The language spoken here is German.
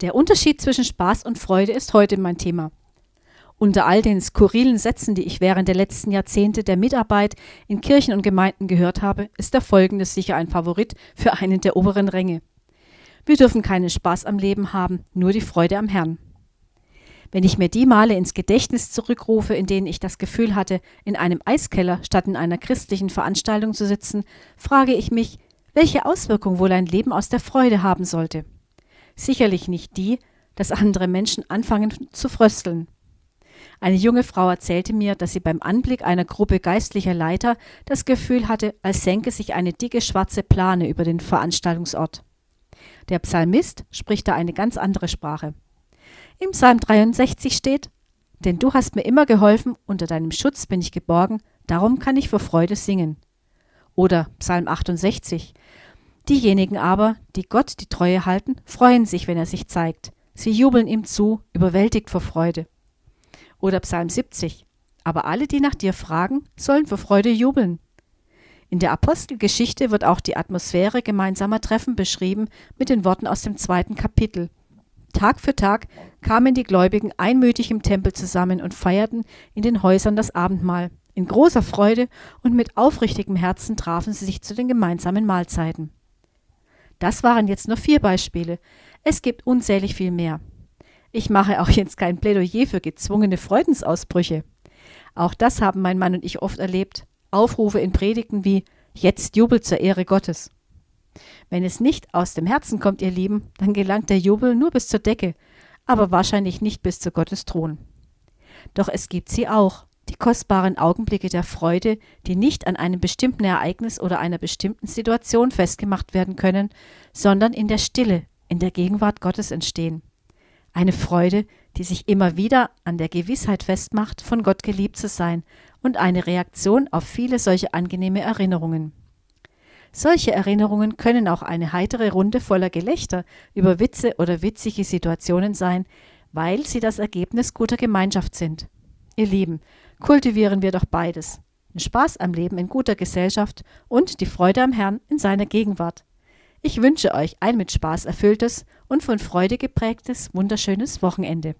Der Unterschied zwischen Spaß und Freude ist heute mein Thema. Unter all den skurrilen Sätzen, die ich während der letzten Jahrzehnte der Mitarbeit in Kirchen und Gemeinden gehört habe, ist der folgende sicher ein Favorit für einen der oberen Ränge. Wir dürfen keinen Spaß am Leben haben, nur die Freude am Herrn. Wenn ich mir die Male ins Gedächtnis zurückrufe, in denen ich das Gefühl hatte, in einem Eiskeller statt in einer christlichen Veranstaltung zu sitzen, frage ich mich, welche Auswirkung wohl ein Leben aus der Freude haben sollte. Sicherlich nicht die, dass andere Menschen anfangen zu frösteln. Eine junge Frau erzählte mir, dass sie beim Anblick einer Gruppe geistlicher Leiter das Gefühl hatte, als senke sich eine dicke schwarze Plane über den Veranstaltungsort. Der Psalmist spricht da eine ganz andere Sprache. Im Psalm 63 steht, Denn du hast mir immer geholfen, unter deinem Schutz bin ich geborgen, darum kann ich vor Freude singen. Oder Psalm 68, Diejenigen aber, die Gott die Treue halten, freuen sich, wenn er sich zeigt. Sie jubeln ihm zu, überwältigt vor Freude. Oder Psalm 70. Aber alle, die nach dir fragen, sollen vor Freude jubeln. In der Apostelgeschichte wird auch die Atmosphäre gemeinsamer Treffen beschrieben mit den Worten aus dem zweiten Kapitel. Tag für Tag kamen die Gläubigen einmütig im Tempel zusammen und feierten in den Häusern das Abendmahl. In großer Freude und mit aufrichtigem Herzen trafen sie sich zu den gemeinsamen Mahlzeiten. Das waren jetzt nur vier Beispiele. Es gibt unzählig viel mehr. Ich mache auch jetzt kein Plädoyer für gezwungene Freudensausbrüche. Auch das haben mein Mann und ich oft erlebt. Aufrufe in Predigten wie Jetzt jubelt zur Ehre Gottes. Wenn es nicht aus dem Herzen kommt, ihr Lieben, dann gelangt der Jubel nur bis zur Decke, aber wahrscheinlich nicht bis zu Gottes Thron. Doch es gibt sie auch, die kostbaren Augenblicke der Freude, die nicht an einem bestimmten Ereignis oder einer bestimmten Situation festgemacht werden können, sondern in der Stille, in der Gegenwart Gottes entstehen. Eine Freude, die sich immer wieder an der Gewissheit festmacht, von Gott geliebt zu sein und eine Reaktion auf viele solche angenehme Erinnerungen. Solche Erinnerungen können auch eine heitere Runde voller Gelächter über Witze oder witzige Situationen sein, weil sie das Ergebnis guter Gemeinschaft sind. Ihr Lieben, kultivieren wir doch beides. Den Spaß am Leben in guter Gesellschaft und die Freude am Herrn in seiner Gegenwart. Ich wünsche euch ein mit Spaß erfülltes und von Freude geprägtes, wunderschönes Wochenende.